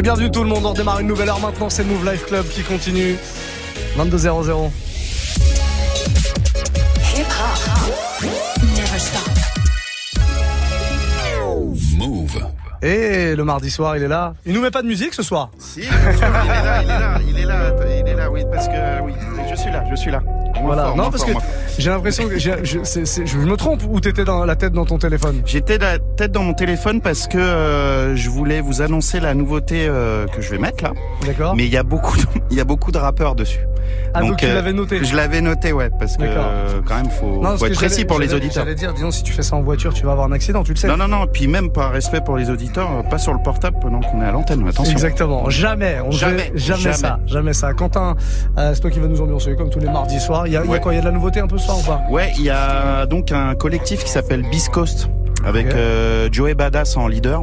Et bienvenue tout le monde, on démarre une nouvelle heure maintenant, c'est Move Life Club qui continue. 22 00. Hip hop. Never stop. Move. Et le mardi soir, il est là. Il nous met pas de musique ce soir Si, sûr, il est là, il est là, il est là, il est là, oui, parce que oui, je suis là, je suis là. Voilà, fort, non parce fort, que. J'ai l'impression que je, me trompe ou t'étais dans la tête dans ton téléphone? J'étais la tête dans mon téléphone parce que euh, je voulais vous annoncer la nouveauté euh, que je vais mettre là. D'accord Mais il y a beaucoup, de, il y a beaucoup de rappeurs dessus. Ah donc, tu euh, l'avais noté Je l'avais noté, ouais, parce que quand même faut, Non, faut être précis pour les auditeurs. J'allais dire, disons si tu fais ça en voiture, tu vas avoir un accident, tu le sais. Non, non, non, puis même par respect pour les auditeurs, pas sur le portable pendant qu'on est à l'antenne, attention. Exactement, jamais, on Jamais, jamais, jamais. ça, jamais ça. Quentin, c'est toi qui vas nous ambiancer comme tous les mardis soirs. Il y a, il y a Ouais. quoi? Il y a de la nouveauté un peu Ouais, il y a donc un collectif qui s'appelle Beast Coast avec euh, Joey Badass en leader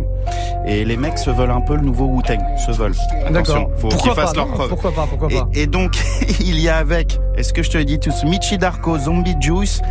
et les mecs se veulent un peu le nouveau Wu-Tang, se veulent. Attention, faut qu'ils fassent leur preuve. Pourquoi pas Pourquoi pas Et, et donc, il y a avec, est-ce que je te le dis tous, Michi Darko, Zombie Juice,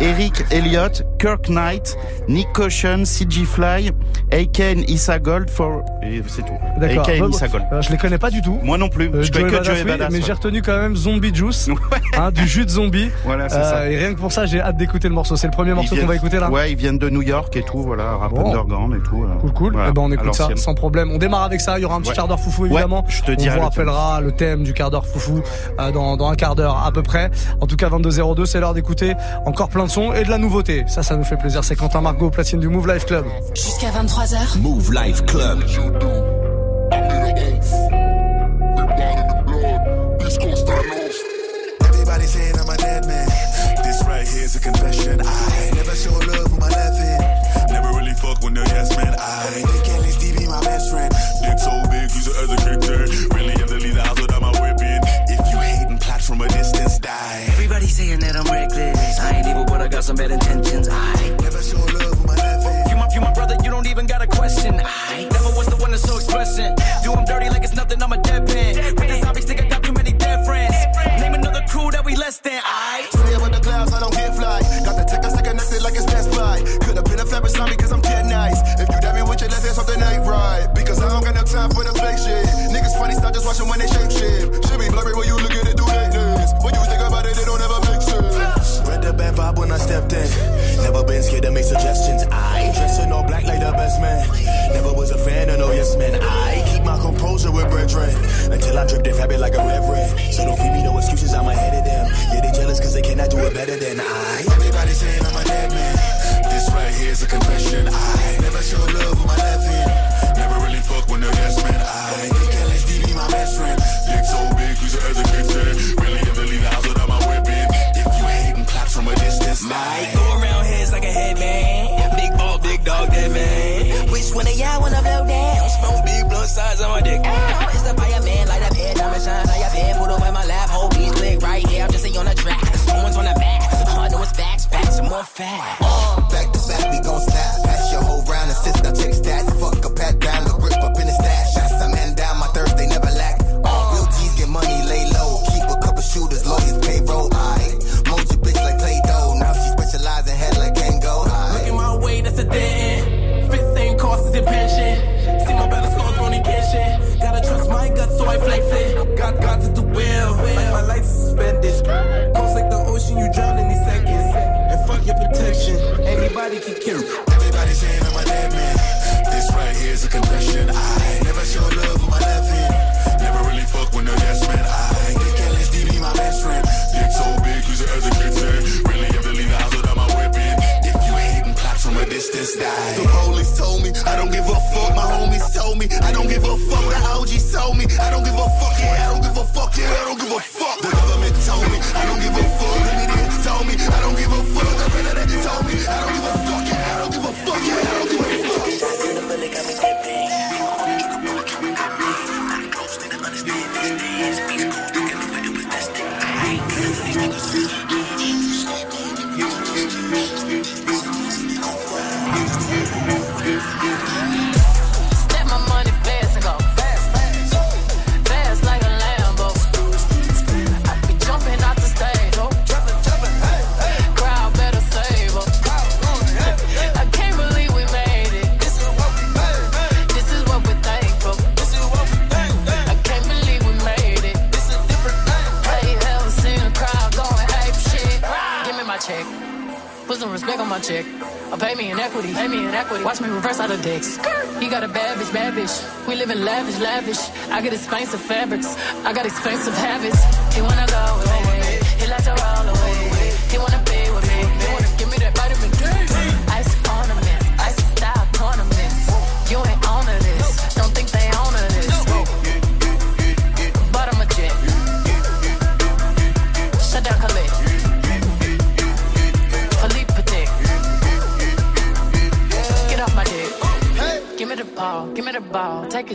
Eric Elliott, Kirk Knight, Nick Caution, CG Fly, and Issa Gold for, et c'est tout. D'accord. Bon, Issa Gold. euh, je les connais pas du tout. Moi non plus, Euh, je connais que Joey Badass, oui, Badass. mais ouais. j'ai retenu quand même Zombie Juice, hein, du jus de zombie. Voilà, c'est Euh, ça. et rien que pour ça, j'ai hâte d'écouter le morceau. C'est le premier morceau qu'on va écouter là. Ouais, ils viennent de New York et tout, voilà, rap Bon. underground et tout. euh, Cool, cool. voilà, Eh ben, on écoute ça sans problème. On démarre avec ça. Il y aura un petit Ouais. quart d'heure foufou Ouais, évidemment. je te on dirai vous le thème. rappellera le thème du quart d'heure foufou euh, dans, dans un quart d'heure à peu près. En tout cas, 22h02, c'est l'heure d'écouter encore plein de sons et de la nouveauté. Ça, ça nous fait plaisir. C'est Quentin Margot, platine du Move Life Club. Jusqu'à 23h. Move Life Club. I get expensive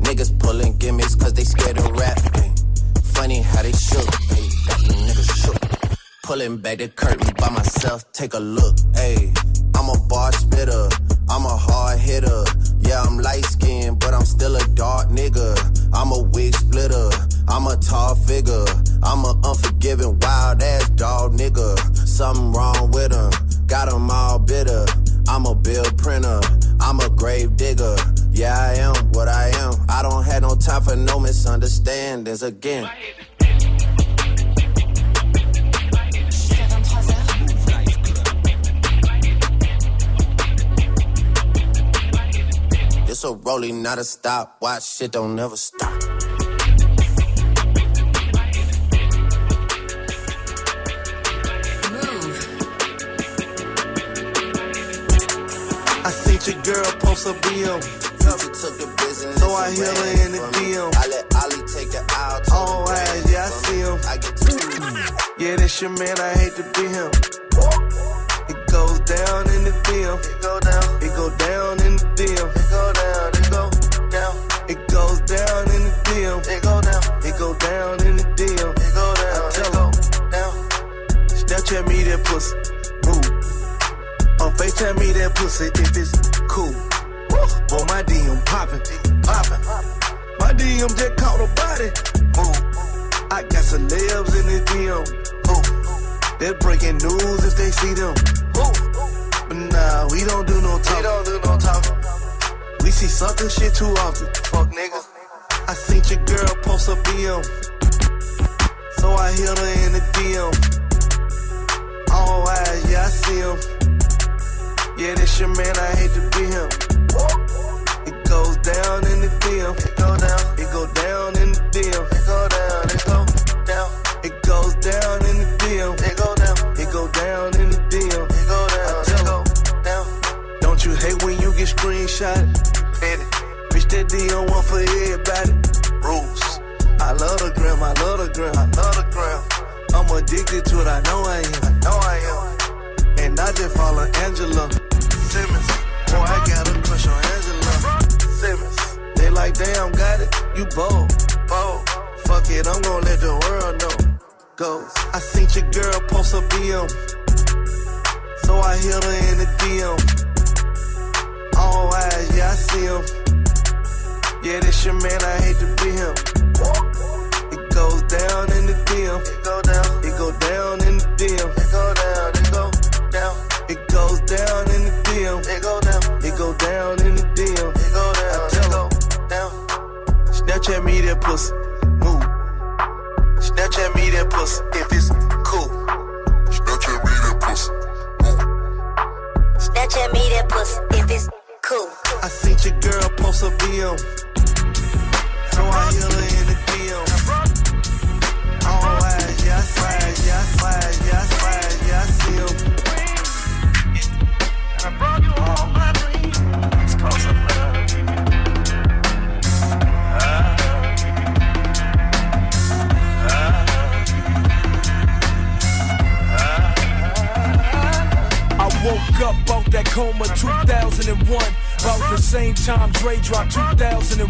Niggas pulling gimmicks cause they scared to rap. ay. Funny how they shook. ay. Got niggas shook. Pulling back the curtain by myself. Take a look. Ayy. I'm a bar spitter. I'm a hard hitter. Yeah, I'm light skinned, but I'm still a dark nigga. I'm a wig splitter. I'm a tall figure. I'm a unforgiving, wild ass dog nigga. Something wrong with him. Got 'em all bitter. I'm a bill printer. I'm a grave digger. Misunderstandings again. This a rolling, not a stop. Watch shit don't never stop. I seen your girl post a BM. Future took the business. So I hit her in the. DM. Let Ollie out. Oh, yeah, I see him. I get. Yeah, that's your man, I hate to be him. It goes down in the DM. It go down. It go down in the DM. It go down. It go down. It goes down in the DM. It go down. It go down in the DM. It go down. I tell him. Down. Snapchat me that pussy. Move. On FaceTime me that pussy if it's cool. Boy, my DM poppin'. Poppin'. DM just caught a body. Move. I got celebs in the DM. Who? They're breaking news if they see them. Who? But nah, we don't do no talking. We don't do no talking. We see sucker shit too often. Fuck niggas. I seen your girl post a BM. So I hit her in the DM. All eyes, yeah, I see him. Yeah, this your man, I hate to be him. It goes down in the DM. It go down. It go down in the DM. It go down. It go down. It goes down in the DM. It go down. It go down in the DM. It go down. It go down. Don't you hate when you get screenshot? Petty. Bitch, that DM one for everybody. Rules. I love the gram. I love the gram. I love the gram. I'm addicted to it. I know I am. I know I am. And I just follow Angela Simmons. Boy, I got a crush on Angela Simmons. They like, damn, got it. You bold. Bold. Fuck it, I'm gonna let the world know. Goes. I seen your girl post a BM. So I hit her in the DM. All eyes, yeah, I see him. Yeah, this your man, I hate to be him. It goes down in the DM. It go down. It go down in the DM. It go down. It go down. It goes down in the DM. It go down. It go down in the DM. Snapchat me that pussy. Move. Snapchat me that pussy if it's cool. Snapchat me that pussy. Move. Snapchat me that pussy if it's cool. I seen your girl post a bill. So I heal her in the DM. Oh, yeah, I slide, yeah, I slide, yeah, I slide, yeah, I see him. And I brought you home. Up out that coma 2001. About the same time Dre dropped 2001.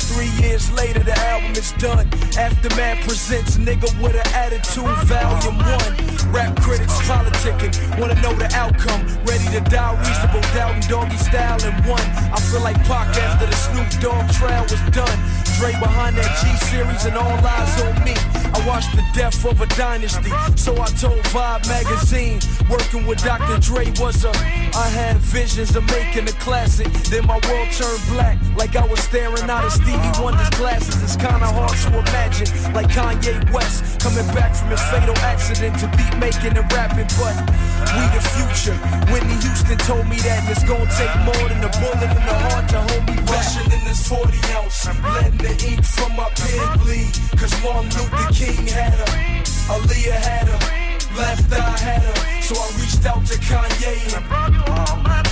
Three years later, the album is done. Aftermath presents Nigga with an Attitude, Volume 1. Rap critics politicking, wanna know the outcome. Ready to die, reasonable doubt and doggy style in one. I feel like Pac after the Snoop Dogg trial was done. Dre behind that G series and all eyes on me. I watched the death of a dynasty, so I told Vibe magazine. Working with Dr. Dre was a. I had visions of making a classic. Then my world turned black, like I was staring out of Stevie Wonder's glasses. It's kinda hard to imagine, like Kanye West coming back from his fatal accident to beat making and rapping. But we the future. Whitney Houston told me that it's gonna take more than a bullet in the heart to hold me back. Rushing in this 40 ounce, letting the ink from my pen bleed. Cause Martin Luther King had her, Aaliyah had her, left eye had her. So I reached out to Kanye and brought you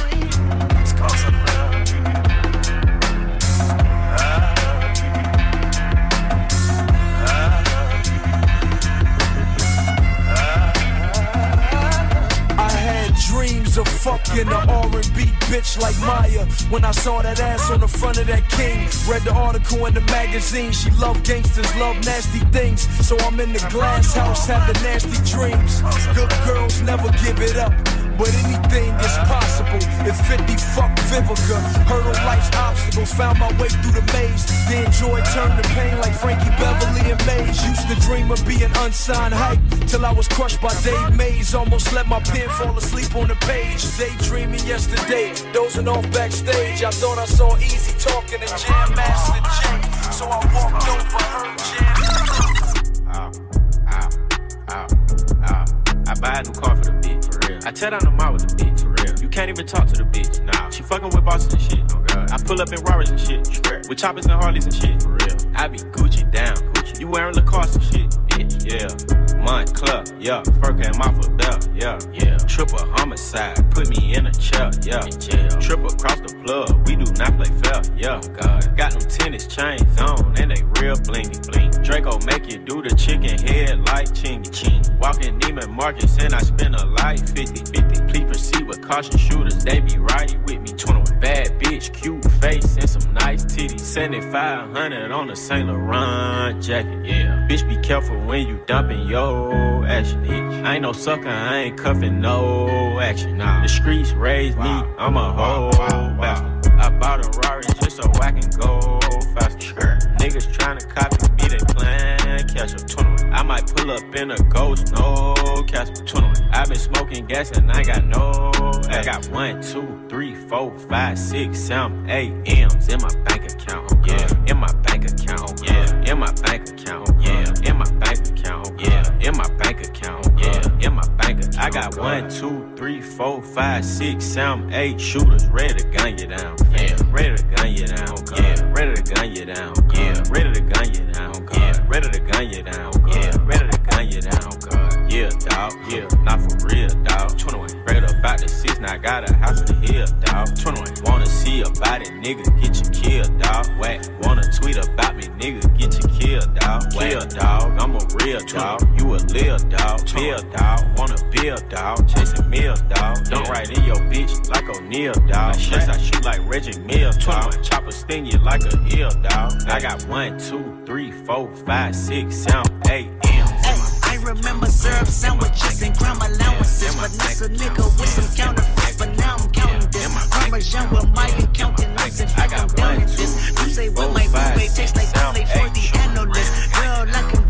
fucking an R&B bitch like Maya. When I saw that ass on the front of that king, read the article in the magazine. She love gangsters, love nasty things. So I'm in the glass house having nasty dreams. Good girls never give it up. But anything is possible if 50 fuck Vivica. Hurdle life's obstacles, found my way through the maze. Then joy turned to pain like Frankie Beverly and Maze. Used to dream of being unsigned hype till I was crushed by Dave Mays. Almost let my pen fall asleep on the page. Daydreaming yesterday, dozing off backstage. I thought I saw Eazy talking to Jam Master Jay. So I walked over her jam. Ow, ow, ow. I buy a new car for the bitch, real. I tear down the mall with the bitch, for real. You can't even talk to the bitch, nah. She fucking with bosses and shit, oh god. I pull up in Rarers and shit, swear. With choppers and Harleys and shit, for real. I be Gucci down, Gucci. You wearing Lacoste and shit, bitch, yeah. Month club, yeah. Fur came off of belt, yeah, yeah. Triple homicide, put me in a chair, yeah. In jail. Triple cross the plug, we do not play fair, yeah. Oh god. Got them tennis chains on, and they real blingy, bling. Draco make you do the chicken head like chingy, ching. Walking Neiman Marcus, and I spend a life 50 50. Please proceed with caution shooters, they be right with me. 21. Bad bitch, cute face, and some nice titties. 7500 on a Saint Laurent jacket, yeah. Bitch, be careful when you dumping yo action, bitch. I ain't no sucker, I ain't cuffing no action. Nah. The streets raised me, I'm a whole bastard. I bought a Rari just so I can go faster. Niggas tryna copy me, they plan catch up. 21. I might pull up in a ghost, no Casper. 21. I been smoking gas and I got no. I got one, two, three, four, five, six, seven, eight M's in my bank account. Yeah, in my bank account. Yeah, in my bank account. Yeah, in my bank account. Yeah, in my bank account. I got one, two, three, four, five, six, seven, eight shooters ready to gun you down. Yeah, ready to gun you down. Yeah, ready to gun you down. Yeah, ready to gun you down. Yeah, ready to gun you down. Yeah, Yeah, dog. Yeah, not for real, dog. 21. Straight up out the six, now I got a house in the hill, dog. 21. Wanna see about it, nigga, get you killed, dog. Whack. Wanna tweet about me, nigga, get you killed, dog. Kill, dog. I'm a real dog. You a lil dog. Bill, dog. Wanna build, dog. Chasing meals, dog. Don't ride in your bitch like O'Neal, dog. Shots I shoot like Reggie Mill, dog. Chopper sting you like a eel, dog. I got one, two, three, four, five, six, seven, eight Remember syrup sandwiches and crime allowances. But that's a nigga with some counterfeits. But now I'm counting this. Parmesan with my accountant notes and fuck I'm down at this. You say what my bouquet tastes like only for the analyst. Girl, I can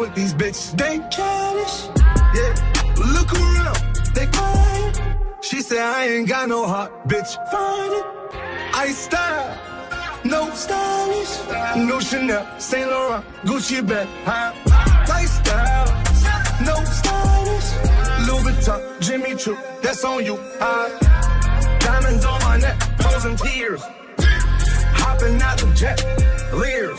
with these bitches. They childish. Yeah. Look around, they quiet. She said I ain't got no heart, bitch. Find it. I style. No stylish, no Chanel, Saint Laurent, Gucci bag, huh? Lifestyle, no stylish, Louis Vuitton, Jimmy Choo, that's on you? Diamonds on my neck, frozen tears, hopping out the jet, leers,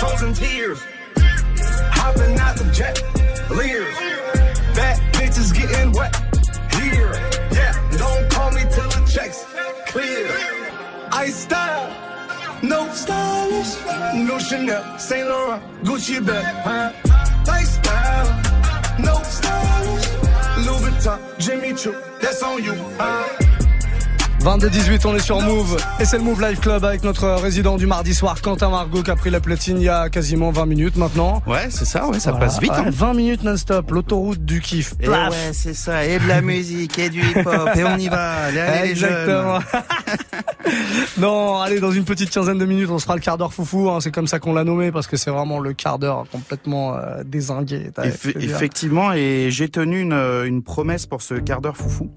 Frozen tears, hopping out the jet, leers, bad bitches getting wet, here, yeah, don't call me till the checks clear. I style. No stylish, no Chanel, Saint Laurent, Gucci bag, huh? Lifestyle, no stylish, Louis Vuitton, Jimmy Choo, that's on you, huh? 22-18, on est sur Move. Et c'est le Move Live Club avec notre résident du mardi soir, Quentin Margot, qui a pris la platine il y a quasiment 20 minutes maintenant. Ouais, c'est ça, ouais, ça Voilà. passe vite. hein. Ouais, 20 minutes non-stop, l'autoroute du kiff. Et Plaf. ouais, c'est ça, et de la musique, et du hip-hop, et on y va, allez, allez les jeunes. Exactement. non, allez, dans une petite quinzaine de minutes, on se fera le quart d'heure foufou. hein, c'est comme ça qu'on l'a nommé parce que c'est vraiment le quart d'heure complètement euh, dire. effectivement, et j'ai tenu une, une promesse pour ce quart d'heure foufou.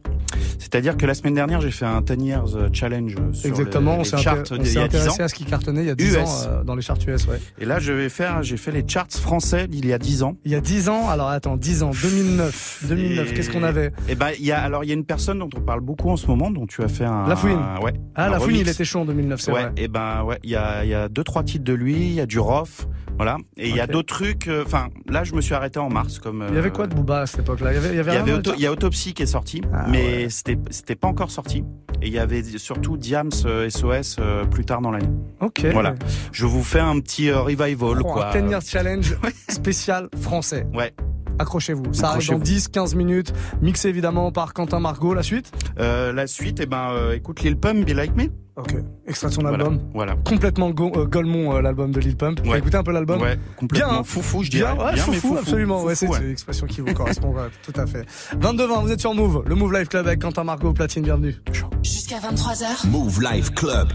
C'est-à-dire que la semaine dernière, j'ai fait un 10 Years Challenge sur Exactement, le- on les charts on d'il y a 10 ans. intéressé à ce qui cartonnait il y a 10 US. ans euh, dans les charts US. Ouais. Et là, je vais faire, j'ai fait les charts français d'il y a 10 ans. Il y a 10 ans, alors attends, 10 ans, 2009. 2009, Et- qu'est-ce qu'on avait Eh ben, il y a, alors, il y a une personne dont on parle beaucoup en ce moment, dont tu as fait un. La Fouine. un- ouais. Ah, la fouine, remix. il était chaud en 2009, c'est ouais, vrai. et ben ouais, il y a, il y a deux trois titres de lui, il y a du Rof, voilà, et il y a d'autres trucs. euh, Enfin, là, je me suis arrêté en mars, comme. Il y avait euh, quoi de Booba à cette époque-là Il y avait, il y avait il y, rien avait dans Auto- les il y a Autopsy qui est sorti, Ah, mais c'était pas encore sorti. Et il y avait surtout Diams euh, SOS euh, plus tard dans l'année. Ok. Voilà. Je vous fais un petit euh, revival Oh, quoi. un 10 Years Challenge spécial français. Ouais. Accrochez-vous. Ça arrive dans Accrochez-vous. 10-15 minutes. Mixé évidemment par Quentin Margot. La suite? Euh, la suite, eh ben, euh, écoute Lil Pump, Be Like Me. Ok. Extrait de son Voilà. album. Voilà. Complètement go- euh, Golemont, euh, l'album de Lil Pump. Ouais. écouté un peu l'album Ouais, complètement Bien, hein foufou, je Bien, dirais. ouais, Bien, mais foufou, foufou. absolument. ouais, c'est Foufou, c'est l'expression qui vous correspond. ouais, tout à fait. 22-20, vous êtes sur Move. Le Move Live Club avec Quentin Margot platine. Bienvenue. Jusqu'à 23h. Move Life Club.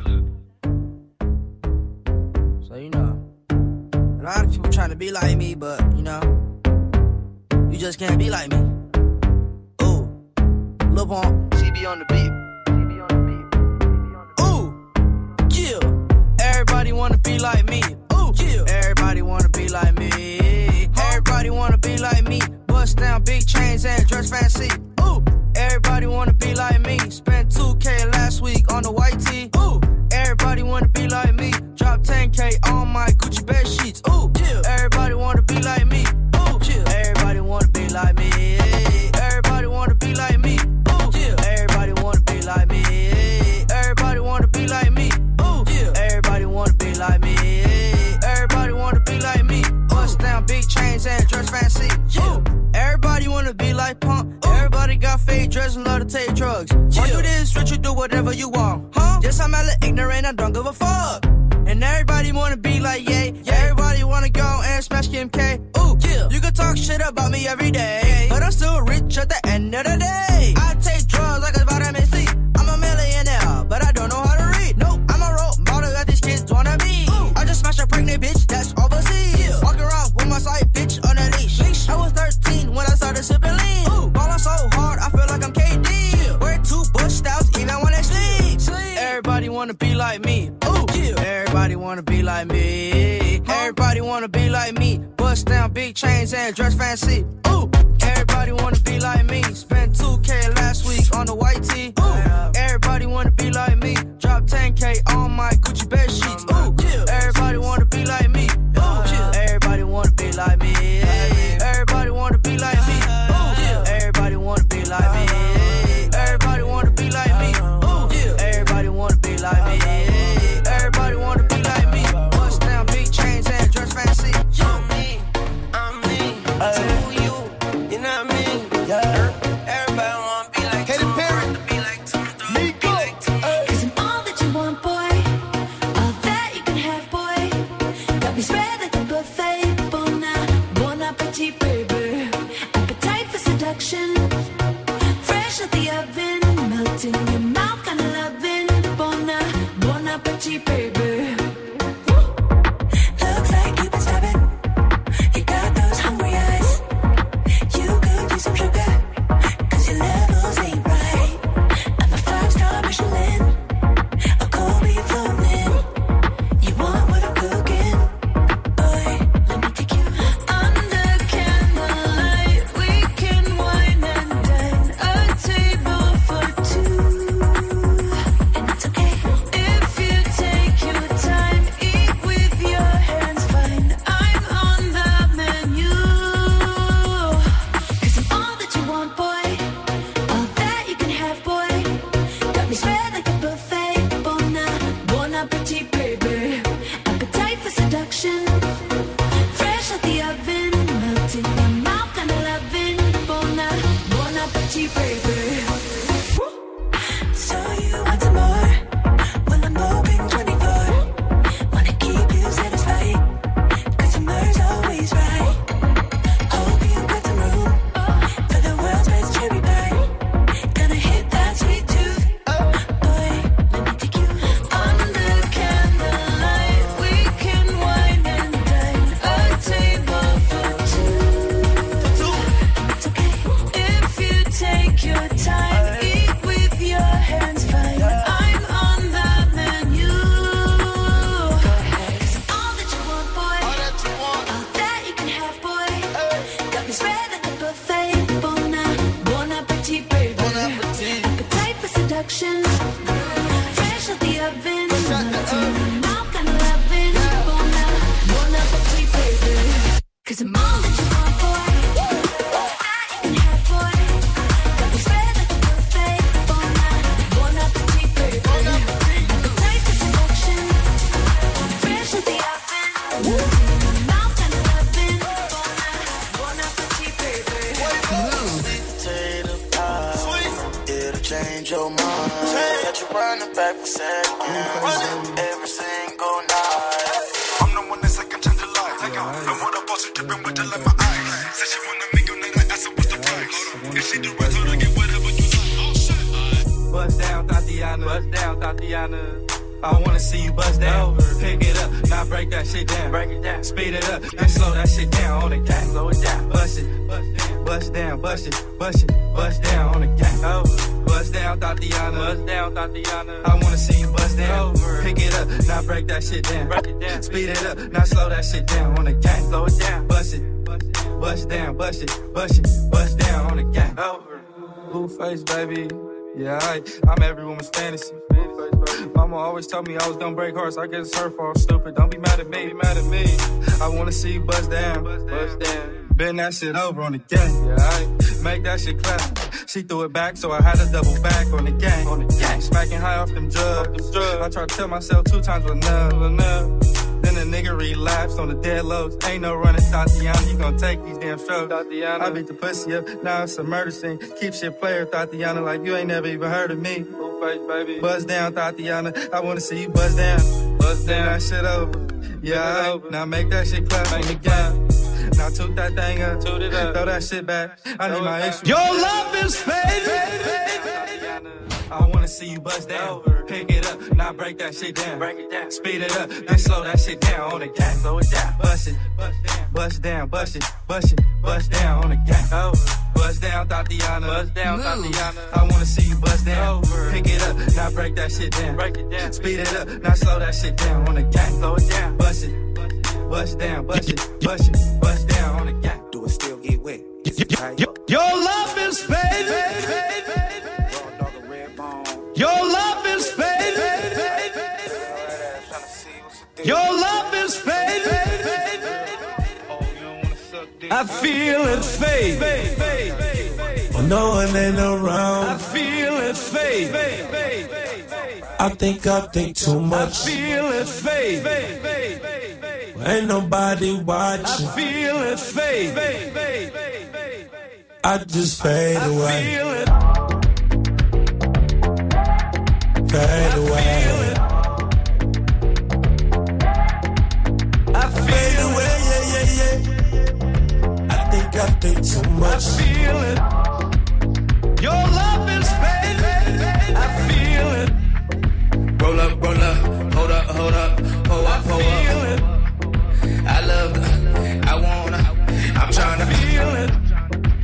So you know, a lot of people trying to be like me, but you know, you just can't be like me. Ooh, Lil Pump, CB on the beat. Everybody wanna be like me. Ooh, yeah. Everybody wanna be like me. Everybody wanna be like me. Bust down big chains and dress fancy. told me I was gonna break hearts. I guess it's her fault. Stupid. Don't be mad at me. Be mad at me. I wanna see you bust down. Bust down. Bend that shit over on the gang. Yeah, I Make that shit clap. She threw it back, so I had to double back on the gang. On the gang. Smacking high off them drugs. Off them drugs. I tried to tell myself two times was enough. enough. Then the nigga relapsed on the dead lows. Ain't no running, Tatiana. You gon' take these damn strokes. Tatiana. I beat the pussy up, now it's a murder scene. Keep shit player, Tatiana, like you ain't never even heard of me. Face, baby. Buzz down, Tatiana. I wanna see you buzz down. Buzz down. That shit over. Yeah, over. Now make that shit clap. Make it clap. Now toot that thing up. Toot it up. Throw that shit back. I need my issue. Your love is fading. I wanna see you bust down. Pick it up, now break that shit down. Break it down. Speed it up, then slow that shit down on the gas. Slow it down. Bust it, bust down, bust it, bust it, bust down on the gas. Bust down, Tatiana. Bust down, Tatiana. I wanna see you bust down. Pick it up, now break that shit down. Break it down. Speed it up, now slow that shit down on the gas. Slow it down. Bust it, bust down, bust it, bust it, bust down on the gas. Do it still get wet? Your love is fading. Your love is fading. Your love is fading. I feel it fade. When no one ain't around, I feel it fade. I think I think too much. I feel it fade. Ain't nobody watching. I feel it fade. I just fade away. Fade away. I Fade feel away, yeah, yeah, yeah. I think I think too I much. feel it. Your love is fading. I feel it. Roll up, roll up, hold up, hold up, pull I up, pull feel up. it. I love the, I wanna, I'm tryna. Feel it.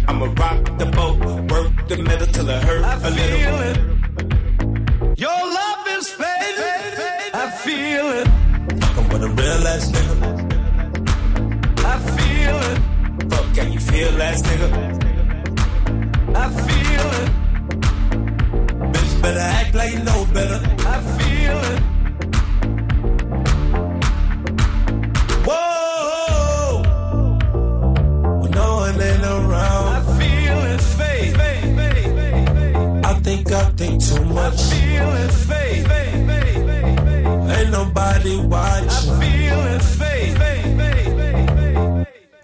I'ma rock the boat, work the middle till it hurt I a little. feel it. A real ass nigga. I feel it. Fuck, can you feel ass nigga? I feel it. Bitch better act like you know better. I feel it. Whoa! When no one ain't I feel it fade. I think I think too much. Feel it fade. Ain't nobody I feel it fade.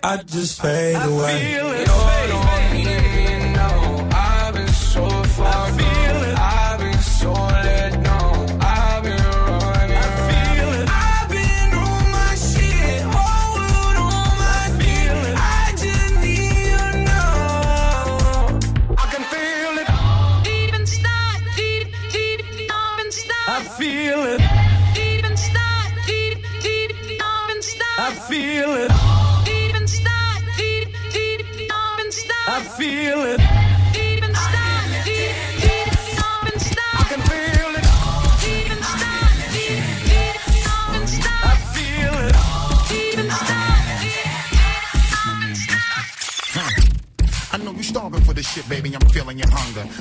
I just fade away.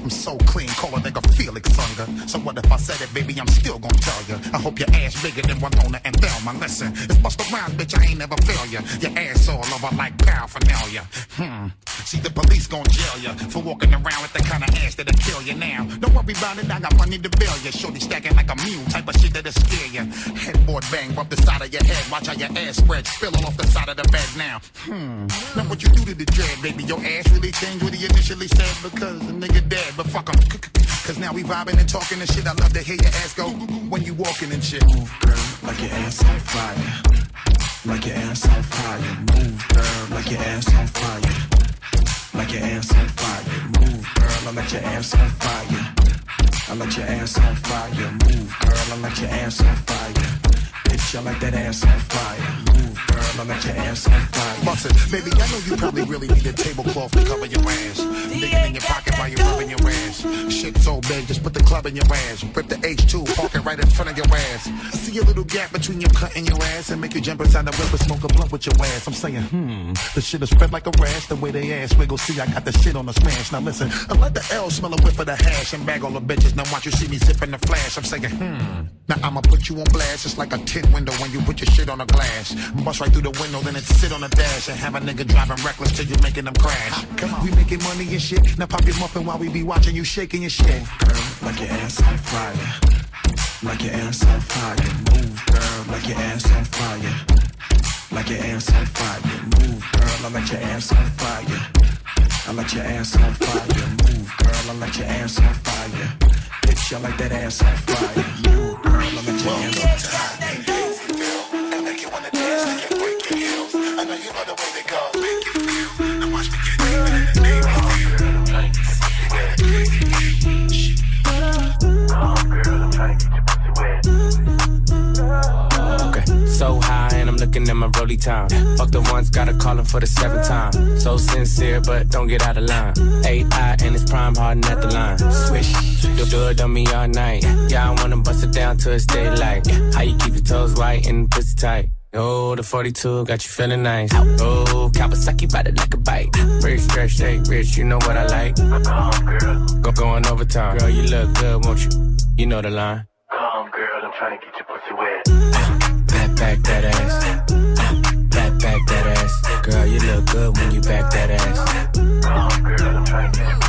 I'm so clean, call a nigga Felix Unger. So what if I said it, baby? I'm still gonna tell you. I hope your ass bigger than Winona and Thelma. Listen, it's bust around, bitch. I ain't never fail ya. Your ass all over like paraphernalia. Hmm. See, the police gon' jail ya for walking around with the kind of ass that'll kill you now. Don't worry about it, I got money to bail ya. Shorty stacking like a mule, type of shit that'll scare ya. Headboard bang, bump the side of your head. Watch how your ass spread, spill all off the side of the bed now. Hmm. Now what you do to the dread, baby? Your ass really changed what he initially said because the nigga dead, but fuck him. Cause now we vibing and talking and shit. I love to hear your ass go when you walking and shit. Move, girl, like your ass on fire. Like your ass on fire. Move, girl, like your ass on fire. Like your ass on fire. Move, girl, I like your ass on fire. I like your ass on fire. Move, girl, I like your ass on fire. Bitch, I like that ass on fire. Girl, I like your ass on fire. Bust it. Baby, I know you probably really need a tablecloth to cover your ass. Digging in your pocket while you're rubbing your ass. Shit so big, just put the club in your ass. Rip the H2, park it right in front of your ass. See a little gap between your cut and your ass and make you jump inside the whip and smoke a blunt with your ass. I'm saying, hmm, the shit is spread like a rash. The way they ass wiggle, see, I got the shit on the smash. Now listen, I let the L smell a whiff of the hash and bag all the bitches. Now watch you see me zipping the flash. I'm saying, hmm, now I'ma put you on blast. It's like a tin window when you put your shit on a glass. Bust right through the window, then it sit on the dash and have a nigga driving reckless till you making them crash. Come on, we making money and shit. Now pop your muffin while we be watching you shaking your shit. Girl, like your ass on fire. like your ass on fire. Move, girl, like your ass on fire. Like your ass on fire. Move, girl, I like your ass on fire. I like your ass on fire. Move, girl, I like your ass on fire. Bitch, I like that ass on fire. Move, girl, I like your ass on fire. Time. Fuck the ones, gotta call him for the seventh time. So sincere, but don't get out of line. AI and it's prime harden at the line. Swish, do, do it on me all night. Yeah, I wanna bust it down till it's daylight. How you keep your toes white and pussy tight? Oh, the 42 got you feeling nice. Oh, Kawasaki ride it like a bike. Rich, stretch, shake, rich, you know what I like. Go going overtime. Girl, you look good, won't you? You know the line. Come, girl, I'm trying to get your pussy wet. Back, back that ass. Back, back that ass. Girl, you look good when you back that ass. Come, girl, I'm trying to get your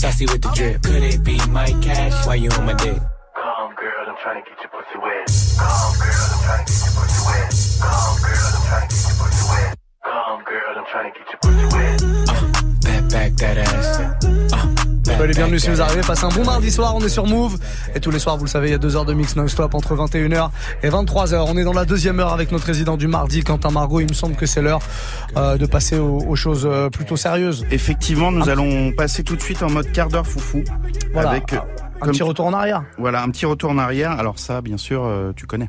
saucy with the drip. Could it be my cash? Why you on my dick? Come, girl, I'm trying to get your pussy wet. Come, girl, I'm trying to get your pussy wet. Come, girl, I'm trying to get your pussy wet. Come, girl, I'm trying to get your pussy wet. Uh, Back, back that ass. Soyez les bienvenus si vous arrivez, passez un bon mardi soir, on est sur Move. Et tous les soirs, vous le savez, il y a deux heures de mix non-stop entre 21h et 23h. On est dans la deuxième heure avec notre résident du mardi, Quentin Margot. Il me semble que c'est l'heure euh, de passer aux, aux choses euh, plutôt sérieuses. Effectivement, nous allons passer tout de suite en mode quart d'heure foufou. Voilà. Avec, euh, Un petit retour en arrière. Voilà, un petit retour en arrière. Alors ça, bien sûr, euh, tu connais.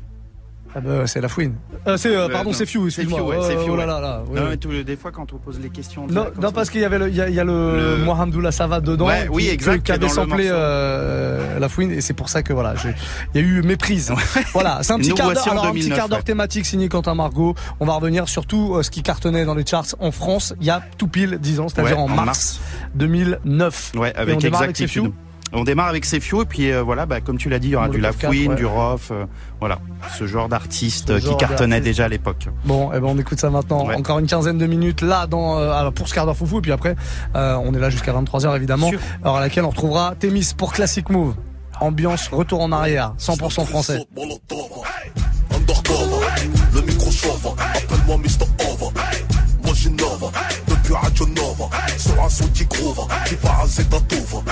Ah bah, c'est la fouine. Euh, c'est, euh, Euh, pardon, c'est Few, C'est excuse-moi. Few, ouais, Oh, c'est Few, oh là ouais. là là, oui, Non, mais tout- des fois, quand on pose les questions. Non, non parce qu'il y avait le, il y a, il y a le, Le- Mohamedou Savate dedans. Ouais, oui, qui- exact, Qui avait samplé euh, la fouine et c'est pour ça que voilà, j'ai- il y a eu méprise. Voilà, c'est un petit quart d'heure, un petit 2009, quart d'heure ouais. thématique signé Quentin Margot. On va revenir sur tout euh, ce qui cartonnait dans les charts en France. Il y a tout pile 10 ans, c'est-à-dire Ouais, en, en mars, mars. 2009. Ouais, Et on avec exactitude. Sefiu on démarre avec Sefiu et puis euh, voilà, bah, comme tu l'as dit, il y aura du Lafouine, 4, ouais. du Rof, euh, voilà, ce genre d'artiste euh, qui genre cartonnait d'artiste. déjà à l'époque. Bon, eh ben on écoute ça maintenant. Ouais. Encore une quinzaine de minutes là dans euh, alors, pour ce quart d'heure foufou et puis après euh, on est là jusqu'à 23h évidemment. Alors à laquelle on retrouvera Témis pour Classic Move. Ambiance retour en arrière, 100% français. Undercover, le micro chauffe, appelle-moi Mr. Over. Moi j'innove, depuis Radio Nova, sur un son qui groove, qui va raser ta touve.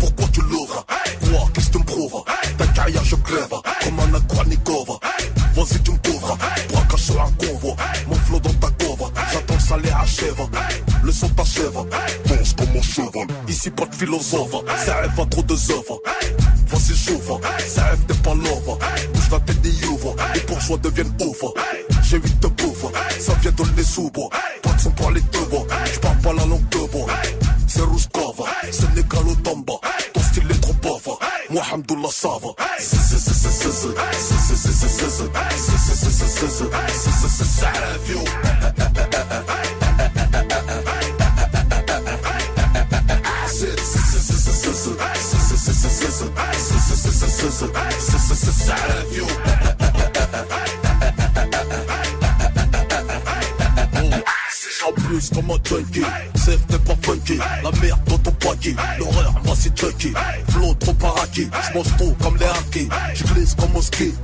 Pourquoi tu l'ouvres Quoi Qu'est-ce que tu me prouves? Ta carrière je crève, comme un Akwanikova. Vas-y tu me couvres, braquage sur un convoi. Mon flow dans ta cove, j'attends le salaire achève. Le son t'achève, danse comme mon cheval. Ici pas de philosophe, ça rêve à trop de œuvres. Vas-y j'ouvre, ça rêve t'es pas l'ouvre. Bouge la tête des ouvre, les bourgeois deviennent ouvre. J'ai huit de bouffe, ça vient de les sous-bois. Pas de son pour les deux bois, j'parle pas la langue c'est rouge cava Sénégal au Tamba, ton style est trop bavard Mohamedullah Sava Hey! En plus comme un junkie, safe n'est pas funky. La merde dans ton paquet, l'horreur moi c'est Chucky. Flow trop paraqué, j'mange trop comme les hackers J'glisse comme au ski,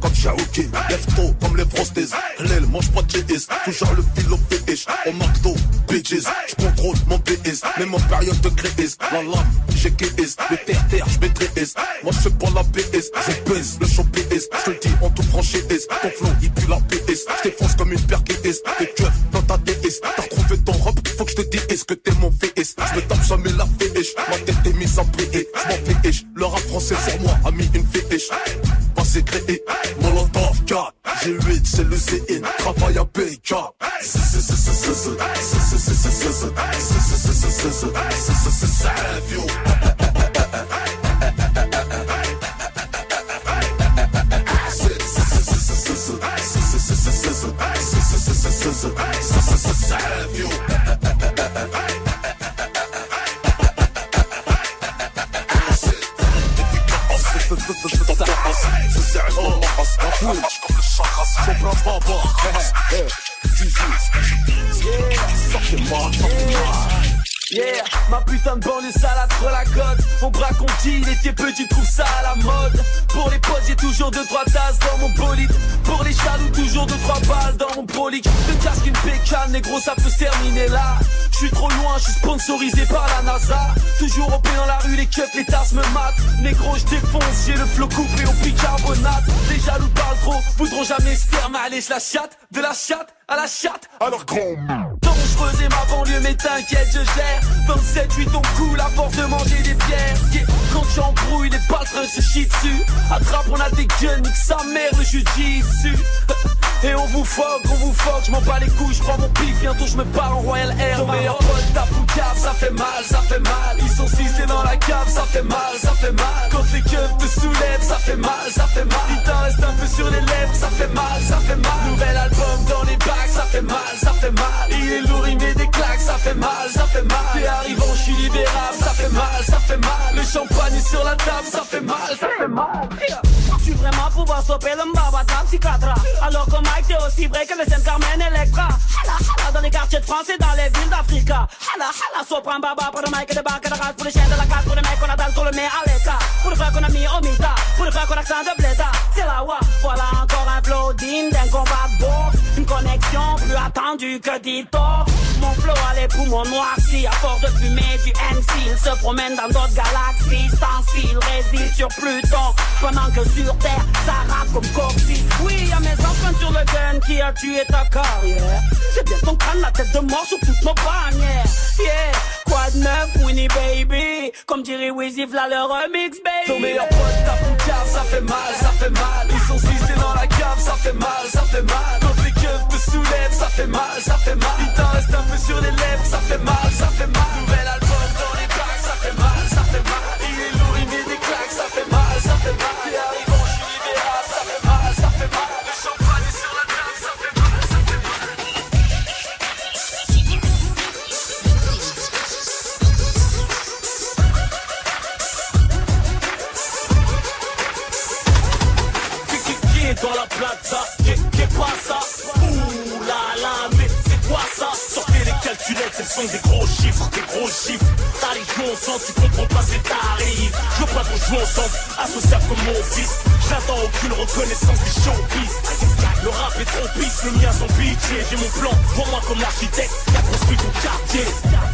comme Cherokee Lève tôt comme les frosties, Lil mange pas de GS Toujours le fil au fétiche, au McDo, bitches. J'contrôle mon PS, même en période de crise. La lame, j'ai KS, le terre-terre j'maîtrise Moi j'fais pas la PS, je baisse le show PS J'te dis en toute franchise, ton flow il pue la PS J'défonce comme une paire t'es keufs dans ta DS T'as retrouvé ton robe, faut que je te dise que t'es mon VS Je me tape jamais la féiche, ma tête est mise en prier Je m'en féiche, le rap français sur moi a mis une féiche Pas c'est créé, Molotov 4 J'ai 8, c'est le CN, travail à BK C'est Yeah, ma putain de banlieue salade sur la côte On braque, on deal, et t'es petit, trouve ça à la mode. Pour les potes, j'ai toujours deux trois tasses dans mon bolide. Pour les jaloux, toujours deux trois balles dans mon prolique. Une casque, une pécane, négro, ça peut se terminer là. Je suis trop loin, je suis sponsorisé par la NASA. Toujours au pied dans la rue, les keufs, les tasses me matent. Négro, je défonce, j'ai le flot coupé au bicarbonate. Les jaloux parlent trop, voudront jamais se Mais allez, je la chatte, de la chatte à la chatte. Alors grand Je faisais ma banlieue mais t'inquiète je gère. 27 8 on coule à force de manger des pierres Yeah, Quand j'embrouille les paltrins se chient dessus. Attrape on a des guns nique sa mère le jujitsu Et on vous foque, on vous foque, je m'en bats les couilles, je prends mon pif, bientôt je me en Royal Air. Ton meilleur pote tape ou cave, ça fait mal, ça fait mal. Ils sont et la ça fait mal, ça fait mal Quand les keufs te soulèvent, ça fait mal, ça fait mal Il t'en reste un peu sur les lèvres, ça fait mal, ça fait mal Nouvel album dans les bacs, ça fait mal, ça fait mal Il est lourd, il met des claques, ça fait mal, ça fait mal T'es arrivant, je suis libérable, ça fait mal, ça fait mal Le champagne est sur la table, ça fait mal, ça fait mal Tu vraiment pouvoir stopper le mbaba psychiatra Alors que Mike t'es aussi vrai que le Saint Carmen Electra Hala hala dans les quartiers de France et dans les villes d'Africa Hala hala sopran baba pour le Mike le bac et le rage Pour les chiens de la case, pour les mecs qu'on a qu'on le met à l'état. Pour le frère qu'on a mis au mita, pour le frère qu'on accent de bléda C'est la wa, voilà encore un flow d'un combat de boxe Une connexion plus attendue que Dito Mon flow a les poumons noircis. À force de fumer du MC Il se promène dans d'autres galaxies. Stencil réside sur Pluton. Pendant que sur Terre ça rappe comme Coxy Oui y'a mes empreintes sur le gun qui a tué ta carrière C'est bien ton crâne la tête de mort sur toutes nos bannières Yeah. Quoi de neuf Winnie baby. Comme dirait Wizzy v'là le remix baby. Ton meilleur pote tape ou cave, ça fait mal, ça fait mal. Ils sont six dans la cave, ça fait mal, ça fait mal. Quand les keufs te soulèvent, ça fait mal, ça fait mal. Il t'en sur les lèvres, ça fait mal, ça fait mal. Nouvel album dans les bacs, ça fait mal, sont des gros chiffres, des gros chiffres. Les joues ensemble, tu comprends pas ces tarifs. Je veux pas qu'on joue ensemble, associable comme mon fils. J'attends aucune reconnaissance des showbiz. Le rap est trop pisse, le mien son pitié. J'ai mon plan, vois-moi comme l'architecte qui a construit ton quartier.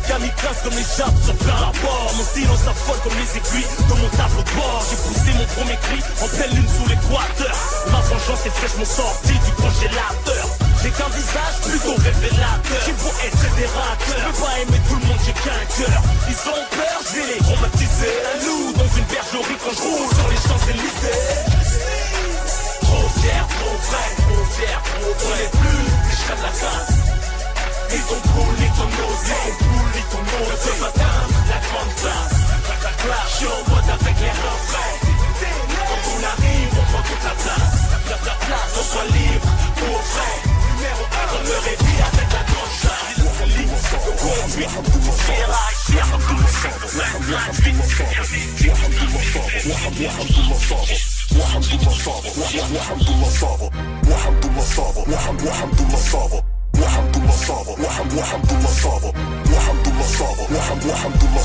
Kamikaze comme les jappes sur plein rapport. Mon style on s'affole comme les aiguilles dans mon tableau de bord. J'ai poussé mon premier cri en pleine lune sous l'équateur. Ma vengeance est fraîchement sortie du congélateur. J'ai qu'un visage plutôt révélateur. J'ai beau être fédérateur. Je peux pas aimer tout le monde, j'ai qu'un cœur. Ils ont peur, je vais les traumatiser. Un loup dans une bergerie quand je roule sur les Champs-Élysées. Trop fier, trop vrai, trop fier, trop vrai. On plus, les chats de la. Ni ton poule, ni ton osier. Ni ton poule, ni ton osier. Ce matin, la grande classe. Je suis en mode avec les reins frais. Quand on arrive, on prend toute la place. La, la place, on soit libre, pour vrai. numéro 1 Je me réveille avec la conscience وحمد الله صابر وحمد الله صابر وحمد الله صابر وحمد وحمد الله صابر وحمد الله صابر وحمد وحمد الله صابر وحمد الله صابر وحمد وحمد الله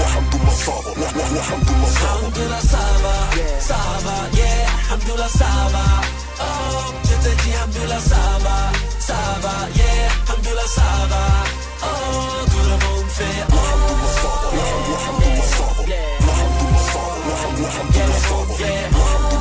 وحمد الله صابر وحمد الله الحمد لله صابر صابر yeah. الحمد لله صابر oh. Je te dis Hamdoula ça va, ça va, yeah, Hamdoula ça va, oh, tout le monde fait oh. Yeah,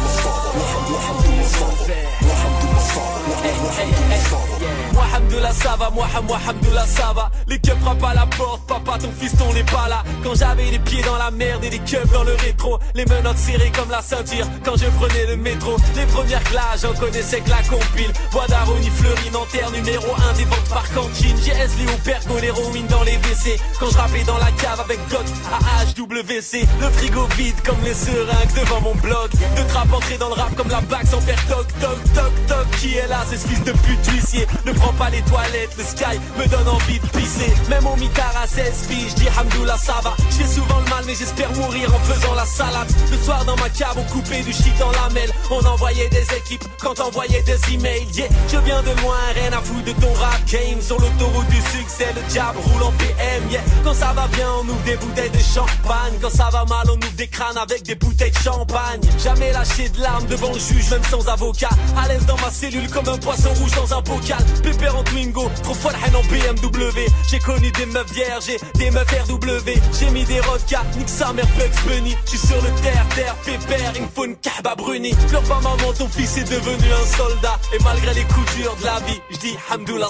ça va Les keufs frappent à la porte, papa ton fiston n'est pas là Quand j'avais les pieds dans la merde et les keufs dans le rétro Les menottes serrées comme la ceinture quand je prenais le métro Les premières classes j'en connaissais que la compile Bois d'Aroni, Fleury, Nanterre, numéro 1 des ventes par cantine Leslie au perco, l'héroïne dans les WC. Quand je rappais dans la cave avec Glock à HWC. Le frigo vide comme les seringues devant mon blog. De trap entré dans le rap comme la bague sans faire toc toc toc toc. Qui est là, c'est ce fils de pute huissier. Ne prends pas les toilettes, le sky me donne envie de pisser. Même au mitard à 16 filles, je dis Hamdoullah ça va. Je souvent le mal, mais j'espère mourir en faisant la salade. Le soir dans ma cave, on coupait du shit dans la. On envoyait des équipes quand envoyait des emails. Yeah, je viens de loin, rien à foutre de ton rap game. Sur l'autoroute du succès, le diable roule en PM. Yeah, quand ça va bien, on ouvre des bouteilles de champagne. Quand ça va mal, on ouvre des crânes avec des bouteilles de champagne. Jamais lâché de larmes devant le juge, même sans avocat. À l'aise dans ma cellule comme un poisson rouge dans un bocal. Pépère en Twingo, trop folle haine en BMW. J'ai connu des meufs vierges, et des meufs RW. J'ai mis des rodkas, nique sa mère Bugs Bunny. J'suis sur le terre, terre, pépère, il me faut une kahba bruni. Pleure pas maman, ton fils est devenu un soldat. Et malgré les coups durs de la vie, j'dis Hamdoullah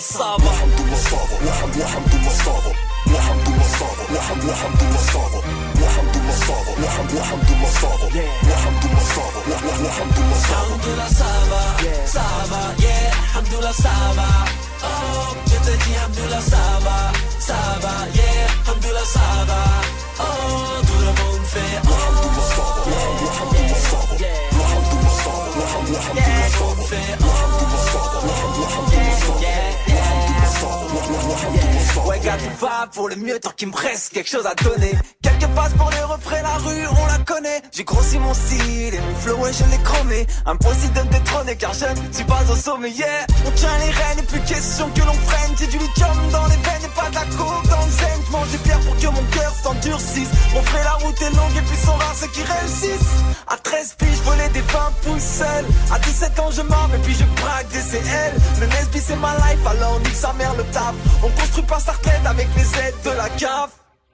المصطفى وحمد وحمد المصطفى وحمد المصطفى وحمد وحمد المصطفى وحمد المصطفى وحمد وحمد المصطفى وحمد المصطفى وحمد المصطفى الحمد لله صعبة صعبة يا الحمد لله صعبة اوه جتتي الحمد لله صعبة صعبة يا الحمد لله صعبة اوه دورة منفعة الحمد لله وحمد وحمد المصطفى وحمد الحمد لله وحمد المصطفى وحمد المصطفى الحمد لله المصطفى Ouais, gars, tu vas pour le mieux tant qu'il me reste quelque chose à donner. Quelques passes pour les refrains, la rue, on la connaît. J'ai grossi mon style et mon flow, et je l'ai chromé. Impossible de me détrôner car je ne suis pas au sommet, yeah. On tient les rênes et plus question que l'on freine. J'ai du lithium dans les veines et pas de la coke dans le zen. Je mange des pierres pour que mon cœur s'endurcisse. Mon frère, la route est longue et puis sont rares ceux qui réussissent. À 13 piges, volais des 20 pouces seul. À 17 ans, je m'arme et puis je braque des CL. Le Nesby, c'est ma life, alors nique sa mère le taf. On construit pas sa avec les aides de la CAF.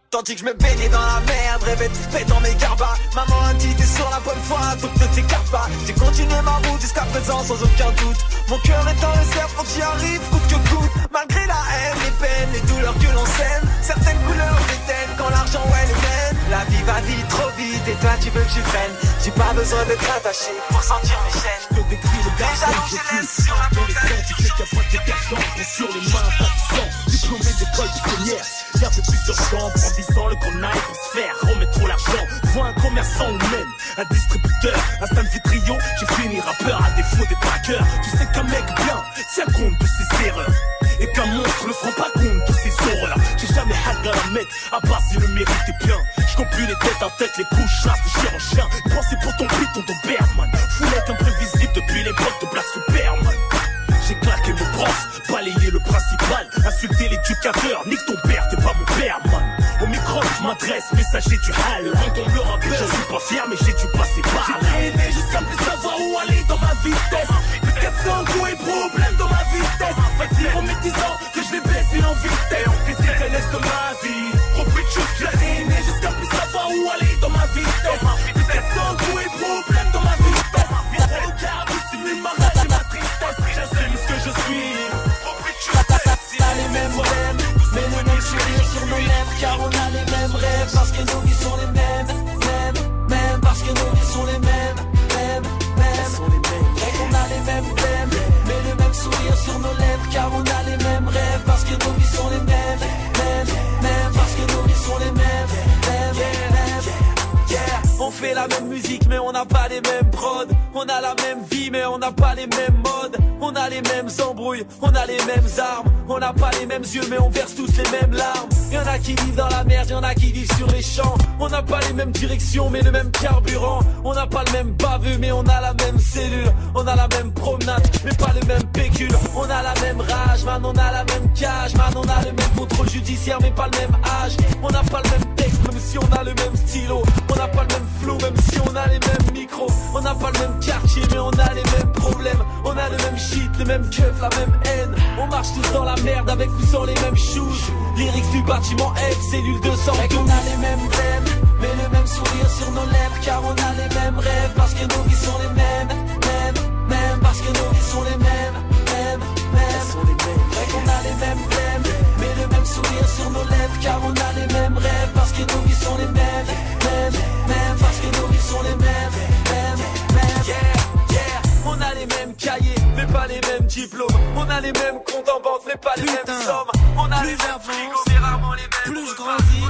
Tandis que je me baignais dans la merde, rêvais de paix dans mes garbas. Maman a dit t'es sur la bonne voie, donc ne t'écarte pas. J'ai continué ma route jusqu'à présent sans aucun doute. Mon cœur est un réserve, faut que j'y arrive, coûte que coûte. Malgré la haine, les peines, les douleurs que l'on sème. Certaines couleurs déteignent quand l'argent ouais les mène. La vie va vite, trop vite, et toi tu veux que je freine. J'ai pas besoin d'être attaché pour sentir mes chaînes. Je décris le Déjà garçon que je suis sur la Dans les scènes, tu sais qu'il y a pas des garçons Sont sur les mains, pas du sang. Diplômé d'école Il y avait plusieurs chambres En disant le aille pour se faire. Remettre trop l'argent Devant un commerçant ou même un distributeur. Un stand vitrio, j'ai fini rappeur à défaut des trackers Tu sais qu'un mec bien tient compte de ses erreurs. Et qu'un monstre ne se rend pas compte de ses horreurs Jamais hâte à la mettre, à part si le mérite est bien Je compte plus les têtes en tête, les couches chasse de chien en chien. Pensez pour ton piton ton Bergman Foulette imprévisible depuis l'époque de Black Superman. J'ai claqué mon prof, balayé le principal. Insulté l'éducateur, nique ton père, t'es pas mon père man. Au micro je m'adresse, messager du hal Quand on le rappelle, je suis pas fier mais j'ai dû passer par là. J'ai aimé jusqu'à plus savoir où aller dans ma vitesse. 400 coups et problèmes dans ma vitesse Fait que c'est remétisant que je les baisse en vitesse Qu'est-ce qu'ils connaissent de ma vie Repris de choses que j'ai aimé jusqu'à plus savoir où aller dans ma vitesse 400 coups et problèmes dans ma vitesse Au car dissimule ma rage et ma tristesse J'assume ce que je suis Repris de choses On a les mêmes thèmes, mais le même sourire sur nos lèvres Car on a les mêmes rêves, parce que nos vies sont les mêmes Mêmes, mêmes, parce que nos vies sont les mêmes Mêmes, mêmes, et qu'on a les mêmes thèmes Mais le même sourire sur nos lèvres la même musique mais on n'a pas les mêmes prods. On a la même vie mais on n'a pas les mêmes modes On a les mêmes embrouilles, on a les mêmes armes. On n'a pas les mêmes yeux mais on verse tous les mêmes larmes. Y'en a qui vivent dans la merde, y'en a qui vivent sur les champs. On n'a pas les mêmes directions mais le même carburant. On n'a pas le même baveux mais on a la même cellule. On a la même promenade mais pas le même pécule. On a la même rage, man on a la même cage. Man on a le même contrôle judiciaire mais pas le même âge. On n'a pas le même texte même si on a le même stylo. On n'a pas le même flow même si on a les mêmes On n'a pas le même quartier mais on a les mêmes problèmes. On a le même shit, le même keuf, la même haine. On marche tous dans la merde avec ou sans les mêmes shoes. Lyrics du bâtiment F, cellule 200 Et qu'on a les mêmes thèmes, mais le même sourire sur nos lèvres. Car on a les mêmes rêves, parce que nos vies sont les mêmes. Mêmes, mêmes, parce que nos vies sont les mêmes. Mêmes, mêmes, et qu'on a les mêmes thèmes Mais le même sourire sur nos lèvres. Car on a les mêmes rêves, parce que nos vies sont les mêmes. Mêmes, mêmes, parce que nos vies sont les Mêmes, les mêmes cahiers, mais pas les mêmes diplômes. On a les mêmes comptes en banque, mais pas les mêmes sommes. On a Plus j'avance, plus je grandis,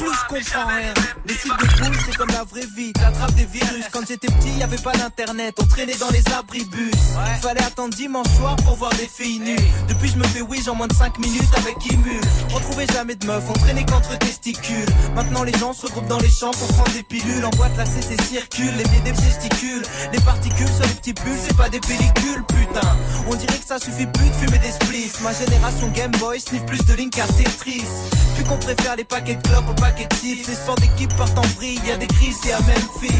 plus je comprends rien. Les cibles de poules, c'est comme la vraie vie, t'attrapes des virus. Quand j'étais petit, y avait pas d'internet, on traînait dans les abribus. Fallait attendre dimanche soir pour voir des filles nues. Depuis, je me fais wish en moins de 5 minutes avec Imu. On trouvait jamais de meufs, on traînait qu'entre testicules. Maintenant, les gens se regroupent dans les champs pour prendre des pilules. En boîte, la CC circule, les pieds des testicules. Les particules sur les petits pulls, c'est pas des pellicules, putain. On dirait que ça suffit plus de fumer des spliffs. Ma génération Game Boy sniff plus de Link à Tetris. Vu qu'on préfère les paquets de clopes aux chips. Les sports d'équipe partent en vrille, y a des crises et à Memphis.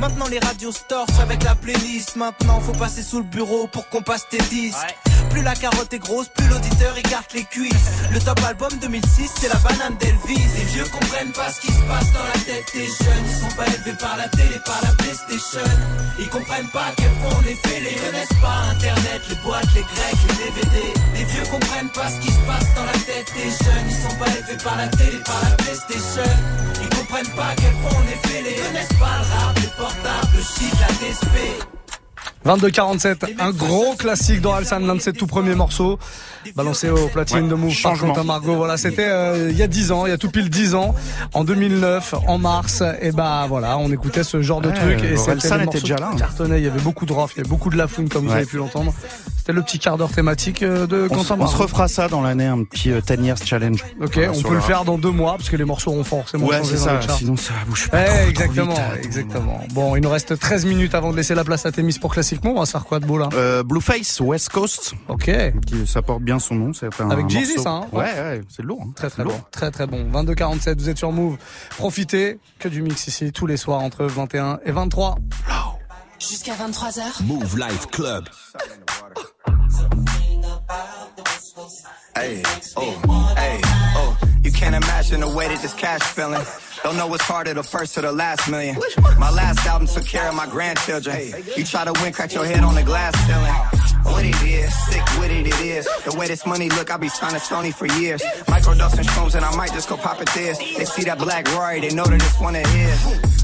Maintenant les radios torchent avec la playlist. Maintenant faut passer sous le bureau pour qu'on passe tes disques. Plus la carotte est grosse, plus l'auditeur écarte les cuisses. Le top album 2006, c'est la banane d'Elvis. Les vieux comprennent pas ce qui se passe dans la tête des jeunes. Ils sont pas élevés par la télé, par la PlayStation. Ils comprennent pas à quel point on les fait. Les connaissent pas Internet, les boîtes, les grecs, les DVD. Les vieux comprennent pas ce qui se passe dans la tête des jeunes. Ils sont pas élevés par la télé, par la PlayStation. Ils comprennent pas à quel point on les fait. Les connaissent pas le rap, les portables, le shit, la DSP. 22-47, un gros classique d'Orelsan, l'un de ses tout premiers morceaux, balancé au platine Ouais, de Move par changement. Quentin Margot. Voilà, c'était euh, il y a 10 ans, il y a tout pile 10 ans, en 2009, en mars. Et bah voilà, on écoutait ce genre de Ouais, truc. Et c'était était déjà là, hein. cartonnait, il y avait beaucoup de rough, il y avait beaucoup de lafouine comme vous avez pu l'entendre. C'était le petit quart d'heure thématique euh, de On, Quentin on se refera ça dans l'année, un petit euh, 10 years challenge. Ok, Voilà, on peut le faire dans deux mois, parce que les morceaux auront forcément Ouais, changé dans ça, sinon ça bouge pas Eh, trop, trop exactement, vite, euh, exactement. Bon, il nous reste 13 minutes avant de laisser la place à Témis pour Classiquement. On va se faire quoi de beau là? Euh, Blueface, West Coast. Ok. Qui, ça porte bien son nom. C'est un Avec Jeezy, ça, hein Ouais, ouais, c'est lourd. hein. Très très Lourd. bon, très très bon. 22-47, vous êtes sur Move. Profitez que du mix ici tous les soirs entre 21 et 23. Jusqu'à 23h. Mouv' Live Club. Hey, oh, hey, oh. You can't imagine the way that this cash feeling. Don't know what's harder, the first or the last million. My last album took care of my grandchildren. You try to win, crack your head on the glass ceiling. What it is, sick with it, it is. The way this money look, I be signing Sony for years. Microdosing shrooms and I might just go pop it this. They see that black Rory, they know that it's one of his.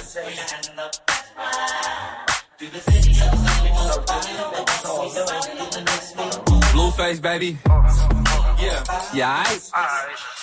Blueface, baby. Yeah. Yeah, I.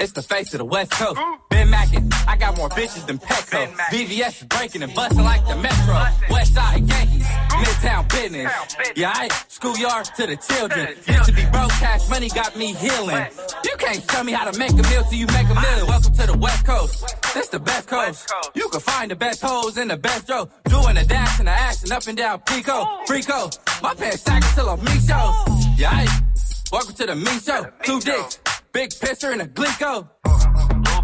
It's the face of the West Coast. Ben Mackin, I got more bitches than Petco. VVS is breaking and busting like the Metro. West Side Yankees, Midtown business. Yeah, I schoolyard to the children. Used to be broke, cash money got me healing. You can't tell me how to make a meal till you make a million. Welcome to the West Coast. This the best coast. You can find the best hoes in the best row. Doing the dash and the action up and down Pico. Frico. My pants sagging till I'm me show. Yeah, I. Welcome to the me show. Two dicks. Big pisser and a glico.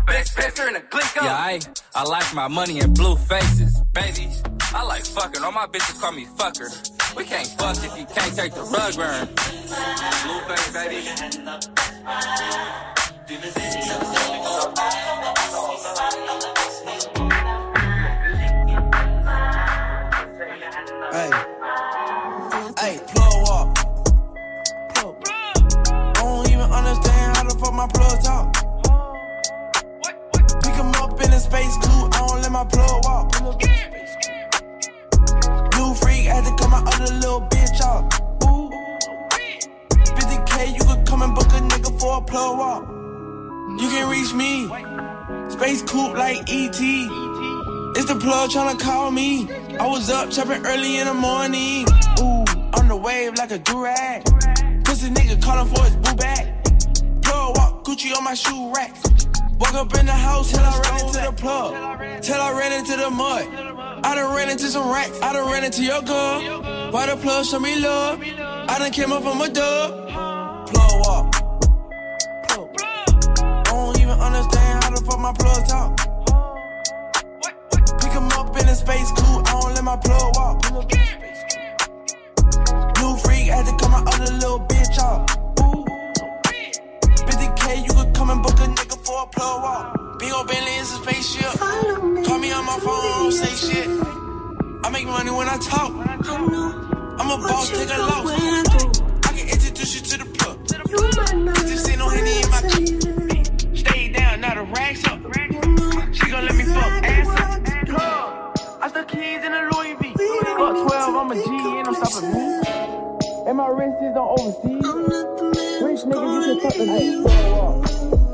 Big pisser and a glico. Yeah, I, I like my money in blue faces, baby. I like fucking. All my bitches call me fucker. We can't fuck if you can't take the rug burn. Blue face, baby. Hey, hey, plug up. Fuck my plug talk. Pick 'em up in a space coupe, I don't let my plug walk. Blue freak, had to cut my other little bitch off. Ooh. 50k, you could come and book a nigga for a plug walk. You can reach me, space coupe like ET. It's the plug tryna call me. I was up chopping early in the morning. Ooh, on the wave like a durag. Pussy nigga calling for his boo bag. Gucci on my shoe rack. Walk up in the house till I ran into the plug. Till I ran into the mud. I done ran into some racks. I done ran into your girl. Why the plug show me love? I done came up from a dub. Plug walk. I don't even understand how the fuck my plug talk. Pick 'em up in a space coupe, I don't let my plug walk. Blue freak, had to cut my other little bitch off. book a nigga for a plug walk. Big old Bentley is a spaceship. Call me on my phone, Don't say shit. I make money when I talk. I'm a boss, take a loss. I can introduce you to the plug. I just ain't no honey in my cup. Stay down, not a racks up. She gon' let me fuck ass up. I stuck keys in a Louis V. Fuck 12, I'm a G, and I'm stopping me. And my wrist is on overseas. Rich nigga, you can fuck the night.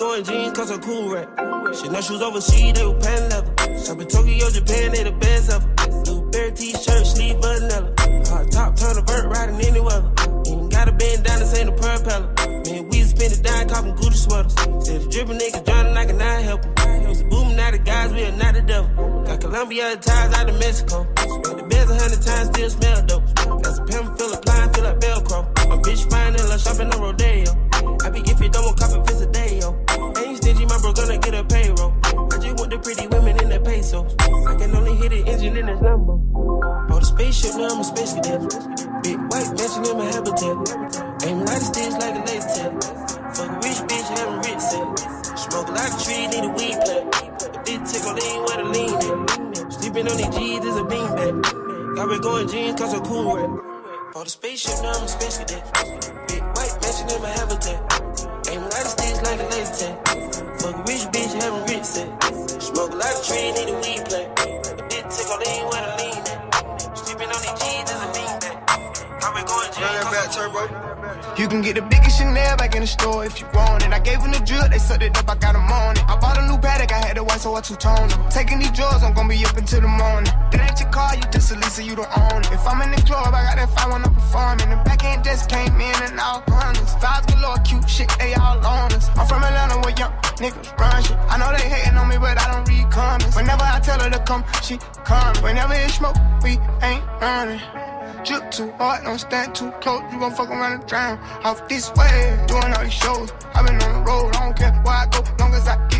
going jeans cause I'm cool right. Shit, no shoes overseas, they were pen level. Shop in Tokyo, Japan, they the best ever. New bear t-shirt, sleeve vanilla. Hot top, turn a vert, riding any weather. Ain't got a bandana, this ain't a propeller. Man, we spend a dime copping Gucci sweaters. Said the dripping nigga drowning, I cannot help him. It was a boom, now the guys, we are not the devil. Got Colombia ties out of Mexico. Spent the best a hundred times, still smell dope. a two-toner. Taking these drugs, I'm gonna be up until the morning. That ain't your car, you just a Lisa, you don't own it. If I'm in the club, I got that fire when I'm performing. The back end just came in and all honest. Vibes galore, cute shit, they all on us. I'm from Atlanta where young niggas run shit. I know they hating on me, but I don't read comments. Whenever I tell her to come, she come. Whenever it's smoke, we ain't running. Drip too hard, don't stand too close. You gon' fuck around and drown off this way. Doing all these shows, i been on the road. I don't care where I go, long as I get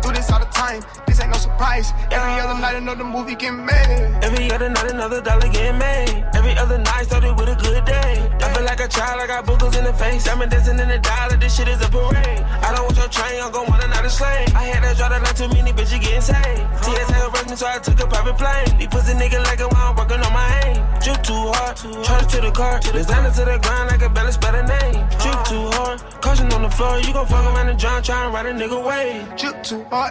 This all the time, this ain't no surprise. Every other night, another movie get made. Every other night, another dollar getting made. Every other night started with a good day. I feel like a child, I got boogers in the face. I'm dancing in the dollar, this shit is a parade. I don't want your train, I'm gon' want another slave. I had to draw the line too many bitches getting saved. TSA arrest me, so I took a private plane. These pussy nigga like a while I'm working on my aim. Drip too hard, charge to the car. Designer to the ground, I can balance a name. Drip too hard, caution on the floor. You gon' fuck around and drown, try and ride a nigga way. Drip too hard,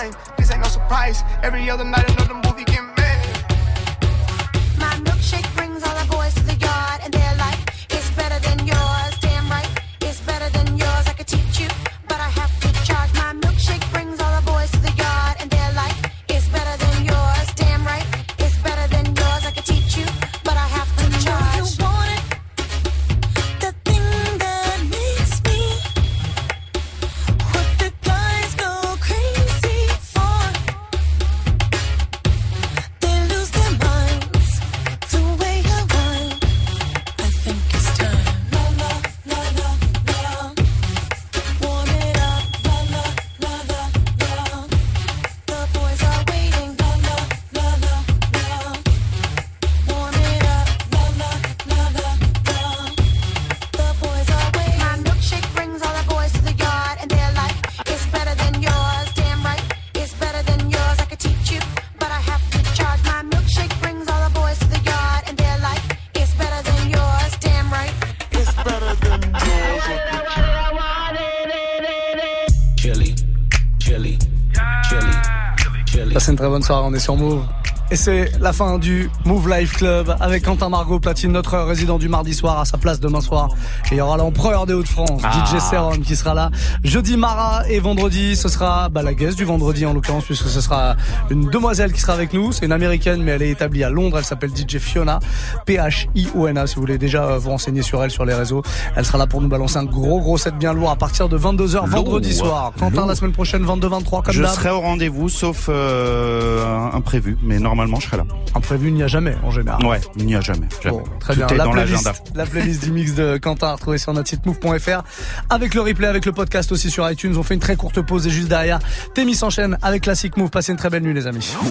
time, this ain't no surprise. Every other night, another movie get made. My milkshake brings all the boys très bonne soirée, on est sur Move. Et c'est la fin du Move Life Club avec Quentin Margot Platine, notre résident du mardi soir à sa place demain soir. Et il y aura l'empereur des Hauts-de-France, Ah. DJ Serum qui sera là. Jeudi Mara et vendredi, ce sera bah, la guest du vendredi en l'occurrence puisque ce sera une demoiselle qui sera avec nous. C'est une américaine mais elle est établie à Londres. Elle s'appelle DJ Fiona, P-H-I-O-N-A si vous voulez déjà euh, vous renseigner sur elle sur les réseaux. Elle sera là pour nous balancer un gros gros set bien lourd à partir de 22h vendredi soir. Quentin Lourd. la semaine prochaine 22-23 comme Je serai au rendez-vous, sauf euh, imprévu, mais normalement je serai là. Imprévu, il n'y a jamais en général. Ouais, il n'y a jamais. jamais. Bon, très Tout bien. est La dans playlist, la playlist du mix de Quentin à retrouver sur notre site move.fr avec le replay, avec le podcast aussi sur iTunes. On fait une très courte pause et juste derrière, Témis s'enchaîne avec Classic Move. Passez une très belle nuit les amis.